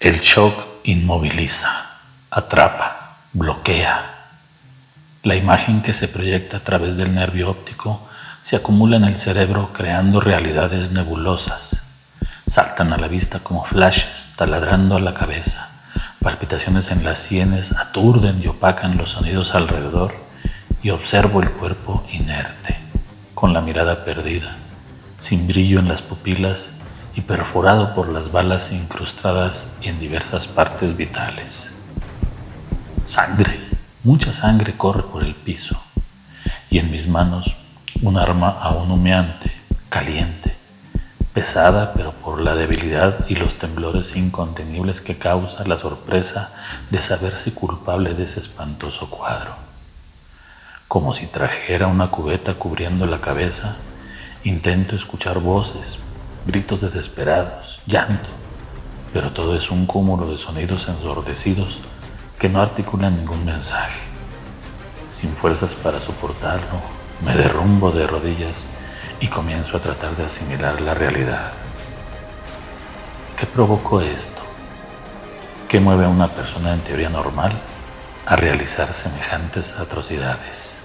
El shock inmoviliza, atrapa, bloquea. La imagen que se proyecta a través del nervio óptico se acumula en el cerebro creando realidades nebulosas. Saltan a la vista como flashes, taladrando a la cabeza. Palpitaciones en las sienes aturden y opacan los sonidos alrededor y observo el cuerpo inerte, con la mirada perdida, sin brillo en las pupilas y perforado por las balas incrustadas en diversas partes vitales. Sangre, mucha sangre corre por el piso y en mis manos un arma aún humeante, caliente, pesada pero por la debilidad y los temblores incontenibles que causa la sorpresa de saberse culpable de ese espantoso cuadro. Como si trajera una cubeta cubriendo la cabeza, intento escuchar voces, gritos desesperados, llanto, pero todo es un cúmulo de sonidos ensordecidos que no articulan ningún mensaje. Sin fuerzas para soportarlo, me derrumbo de rodillas y comienzo a tratar de asimilar la realidad. ¿Qué provocó esto? ¿Qué mueve a una persona en teoría normal a realizar semejantes atrocidades?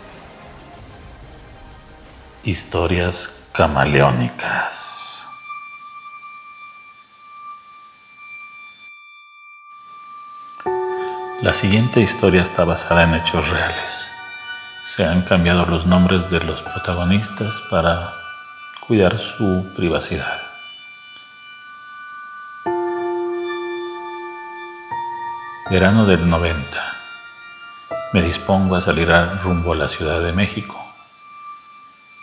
Historias camaleónicas. La siguiente historia está basada en hechos reales. Se han cambiado los nombres de los protagonistas para cuidar su privacidad. Verano del 90. Me dispongo a salir a rumbo a la Ciudad de México.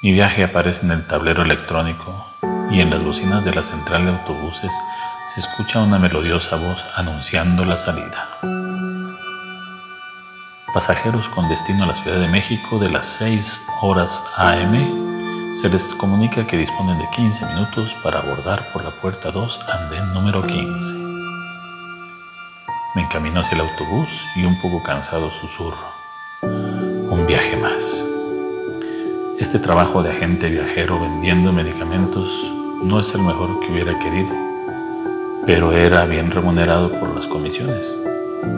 Mi viaje aparece en el tablero electrónico y en las bocinas de la central de autobuses se escucha una melodiosa voz anunciando la salida pasajeros con destino a la Ciudad de México de las 6 horas AM, se les comunica que disponen de 15 minutos para abordar por la puerta 2, andén número 15. Me encamino hacia el autobús y un poco cansado susurro. Un viaje más. Este trabajo de agente viajero vendiendo medicamentos no es el mejor que hubiera querido, pero era bien remunerado por las comisiones.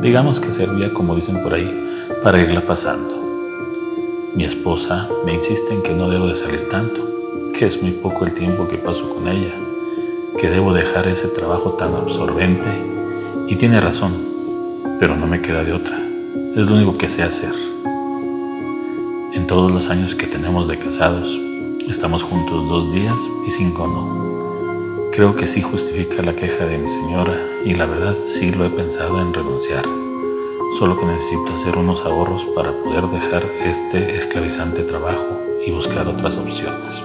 Digamos que servía, como dicen por ahí, para irla pasando. Mi esposa me insiste en que no debo de salir tanto, que es muy poco el tiempo que paso con ella, que debo dejar ese trabajo tan absorbente y tiene razón, pero no me queda de otra. Es lo único que sé hacer. En todos los años que tenemos de casados, estamos juntos dos días y cinco no. Creo que sí justifica la queja de mi señora y la verdad sí lo he pensado en renunciar solo que necesito hacer unos ahorros para poder dejar este esclavizante trabajo y buscar otras opciones.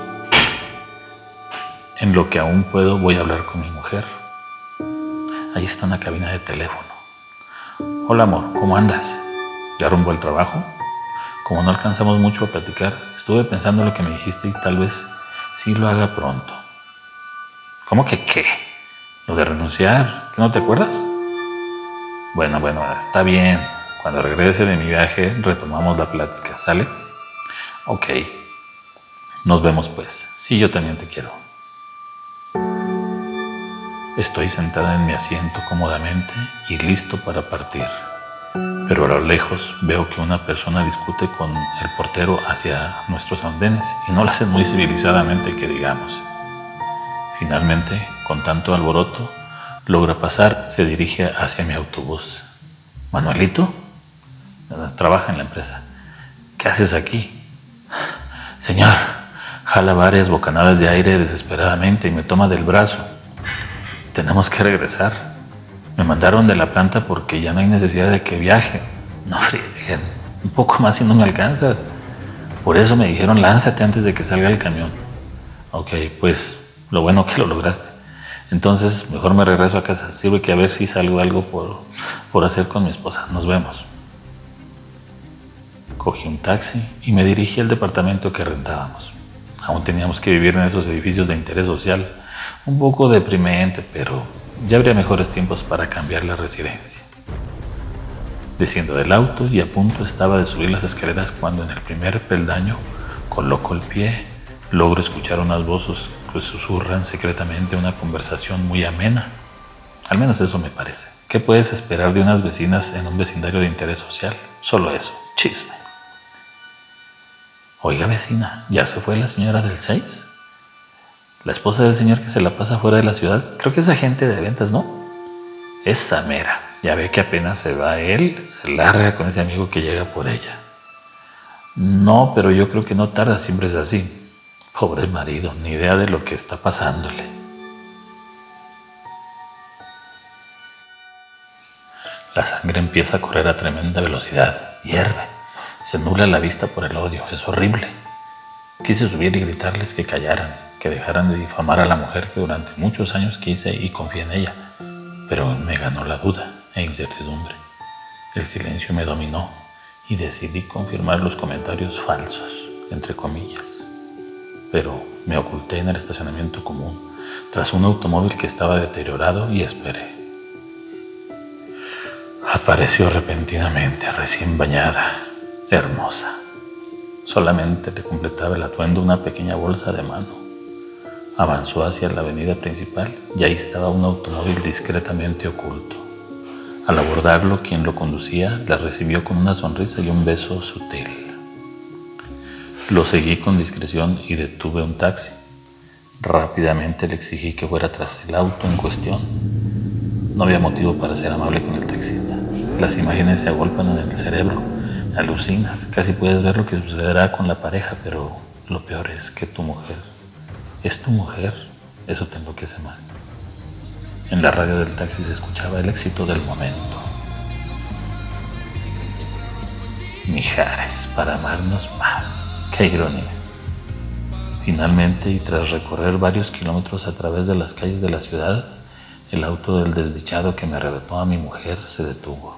En lo que aún puedo voy a hablar con mi mujer. Ahí está una cabina de teléfono. Hola amor, ¿cómo andas? ¿Ya rumbo al trabajo? Como no alcanzamos mucho a platicar, estuve pensando lo que me dijiste y tal vez sí lo haga pronto. ¿Cómo que qué? ¿Lo de renunciar? ¿Que no te acuerdas? Bueno, bueno, está bien. Cuando regrese de mi viaje retomamos la plática, ¿sale? Ok. Nos vemos pues. Sí, yo también te quiero. Estoy sentada en mi asiento cómodamente y listo para partir. Pero a lo lejos veo que una persona discute con el portero hacia nuestros andenes y no lo hace muy civilizadamente que digamos. Finalmente, con tanto alboroto, logra pasar, se dirige hacia mi autobús. Manuelito, trabaja en la empresa. ¿Qué haces aquí? Señor, jala varias bocanadas de aire desesperadamente y me toma del brazo. Tenemos que regresar. Me mandaron de la planta porque ya no hay necesidad de que viaje. No, un poco más si no me alcanzas. Por eso me dijeron, lánzate antes de que salga el camión. Ok, pues lo bueno que lo lograste. Entonces, mejor me regreso a casa. Sirve que a ver si salgo algo por, por hacer con mi esposa. Nos vemos. Cogí un taxi y me dirigí al departamento que rentábamos. Aún teníamos que vivir en esos edificios de interés social. Un poco deprimente, pero ya habría mejores tiempos para cambiar la residencia. Desciendo del auto y a punto estaba de subir las escaleras cuando en el primer peldaño coloco el pie Logro escuchar unas voces que susurran secretamente una conversación muy amena. Al menos eso me parece. ¿Qué puedes esperar de unas vecinas en un vecindario de interés social? Solo eso, chisme. Oiga vecina, ¿ya se fue la señora del 6? La esposa del señor que se la pasa fuera de la ciudad. Creo que es agente de ventas, ¿no? Esa mera. Ya ve que apenas se va él, se larga con ese amigo que llega por ella. No, pero yo creo que no tarda, siempre es así. Pobre marido, ni idea de lo que está pasándole. La sangre empieza a correr a tremenda velocidad, hierve, se nubla la vista por el odio, es horrible. Quise subir y gritarles que callaran, que dejaran de difamar a la mujer que durante muchos años quise y confié en ella, pero me ganó la duda e incertidumbre. El silencio me dominó y decidí confirmar los comentarios falsos, entre comillas. Pero me oculté en el estacionamiento común, tras un automóvil que estaba deteriorado y esperé. Apareció repentinamente, recién bañada, hermosa. Solamente le completaba el atuendo una pequeña bolsa de mano. Avanzó hacia la avenida principal y ahí estaba un automóvil discretamente oculto. Al abordarlo, quien lo conducía la recibió con una sonrisa y un beso sutil. Lo seguí con discreción y detuve un taxi. Rápidamente le exigí que fuera tras el auto en cuestión. No había motivo para ser amable con el taxista. Las imágenes se agolpan en el cerebro. Alucinas. Casi puedes ver lo que sucederá con la pareja, pero lo peor es que tu mujer es tu mujer. Eso te enloquece más. En la radio del taxi se escuchaba el éxito del momento. Mijares para amarnos más. Finalmente, y tras recorrer varios kilómetros a través de las calles de la ciudad, el auto del desdichado que me arrebató a mi mujer se detuvo.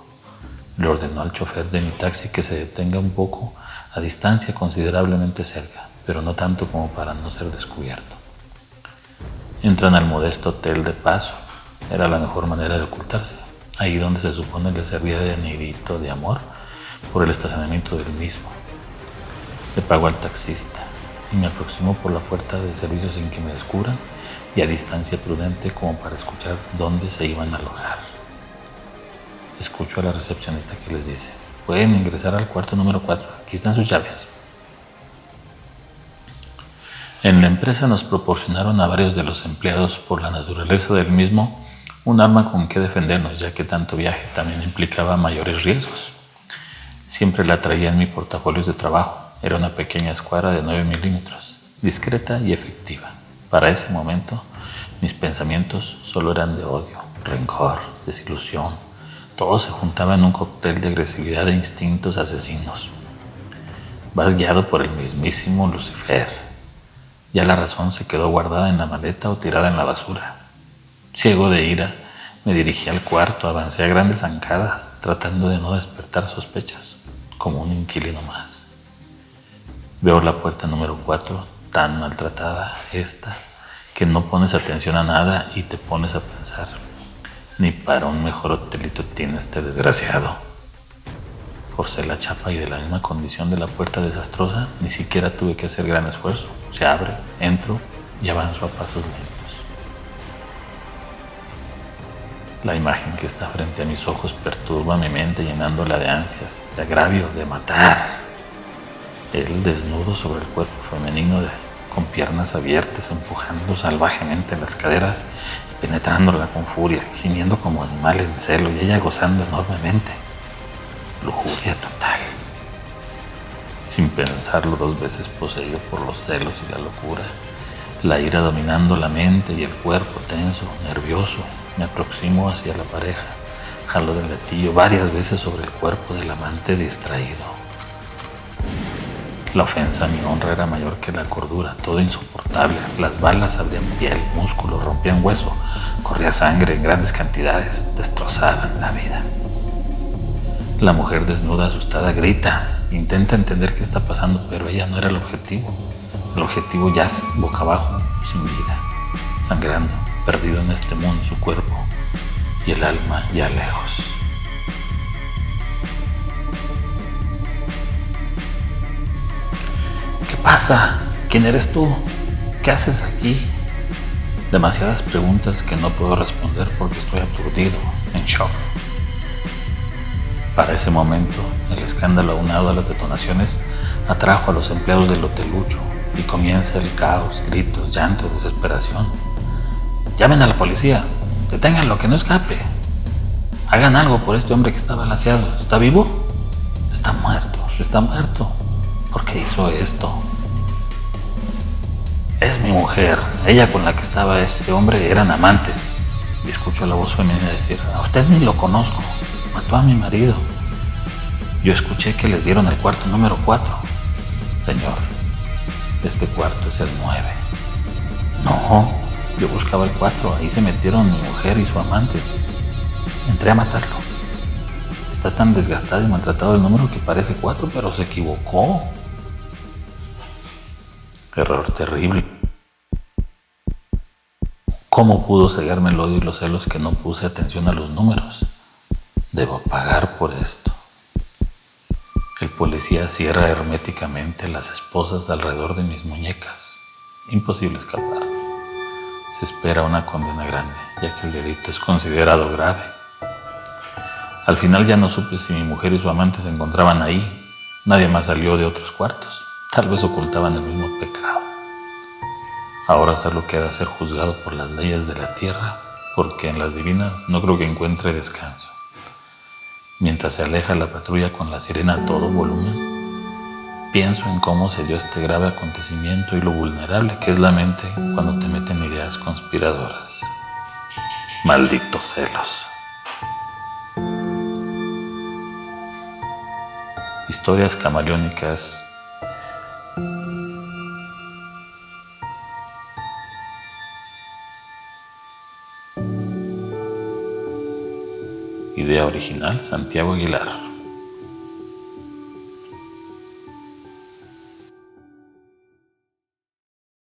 Le ordenó al chofer de mi taxi que se detenga un poco a distancia considerablemente cerca, pero no tanto como para no ser descubierto. Entran al modesto hotel de paso era la mejor manera de ocultarse, ahí donde se supone le servía de nidito de amor por el estacionamiento del mismo. Le pago al taxista y me aproximo por la puerta de servicio sin que me descubran y a distancia prudente como para escuchar dónde se iban a alojar. Escucho a la recepcionista que les dice, pueden ingresar al cuarto número 4, aquí están sus llaves. En la empresa nos proporcionaron a varios de los empleados por la naturaleza del mismo un arma con que defendernos, ya que tanto viaje también implicaba mayores riesgos. Siempre la traía en mi portafolio de trabajo. Era una pequeña escuadra de 9 milímetros, discreta y efectiva. Para ese momento, mis pensamientos solo eran de odio, rencor, desilusión. Todo se juntaba en un cóctel de agresividad e instintos asesinos. Vas guiado por el mismísimo Lucifer. Ya la razón se quedó guardada en la maleta o tirada en la basura. Ciego de ira, me dirigí al cuarto, avancé a grandes zancadas, tratando de no despertar sospechas, como un inquilino más. Veo la puerta número 4, tan maltratada, esta, que no pones atención a nada y te pones a pensar, ni para un mejor hotelito tiene este desgraciado. Forcé la chapa y de la misma condición de la puerta desastrosa, ni siquiera tuve que hacer gran esfuerzo. Se abre, entro y avanzo a pasos lentos. La imagen que está frente a mis ojos perturba mi mente llenándola de ansias, de agravio, de matar. Él desnudo sobre el cuerpo femenino con piernas abiertas, empujando salvajemente las caderas y penetrándola con furia, gimiendo como animal en celo y ella gozando enormemente. Lujuria total. Sin pensarlo dos veces poseído por los celos y la locura, la ira dominando la mente y el cuerpo tenso, nervioso, me aproximo hacia la pareja, jalo del gatillo varias veces sobre el cuerpo del amante distraído. La ofensa a mi honra era mayor que la cordura, todo insoportable. Las balas abrían piel, músculo, rompían hueso, corría sangre en grandes cantidades, destrozaban la vida. La mujer desnuda, asustada, grita, intenta entender qué está pasando, pero ella no era el objetivo. El objetivo yace boca abajo, sin vida, sangrando, perdido en este mundo su cuerpo y el alma ya lejos. Pasa? ¿Quién eres tú? ¿Qué haces aquí? Demasiadas preguntas que no puedo responder porque estoy aturdido, en shock. Para ese momento, el escándalo aunado a las detonaciones atrajo a los empleados del hotelucho y comienza el caos, gritos, llanto, desesperación. Llamen a la policía, deténganlo, que no escape. Hagan algo por este hombre que está balaseado. ¿Está vivo? Está muerto, está muerto. ¿Por qué hizo esto? Es mi mujer. Ella con la que estaba este hombre eran amantes. Y escucho la voz femenina decir, a usted ni lo conozco. Mató a mi marido. Yo escuché que les dieron el cuarto número 4. Señor, este cuarto es el 9. No, yo buscaba el 4. Ahí se metieron mi mujer y su amante. Entré a matarlo. Está tan desgastado y maltratado el número que parece 4, pero se equivocó. Error terrible. ¿Cómo pudo cegarme el odio y los celos que no puse atención a los números? Debo pagar por esto. El policía cierra herméticamente las esposas alrededor de mis muñecas. Imposible escapar. Se espera una condena grande, ya que el delito es considerado grave. Al final ya no supe si mi mujer y su amante se encontraban ahí. Nadie más salió de otros cuartos. Tal vez ocultaban el mismo pecado. Ahora solo queda ser juzgado por las leyes de la tierra, porque en las divinas no creo que encuentre descanso. Mientras se aleja la patrulla con la sirena a todo volumen, pienso en cómo se dio este grave acontecimiento y lo vulnerable que es la mente cuando te meten ideas conspiradoras. Malditos celos. Historias camaleónicas original Santiago Aguilar.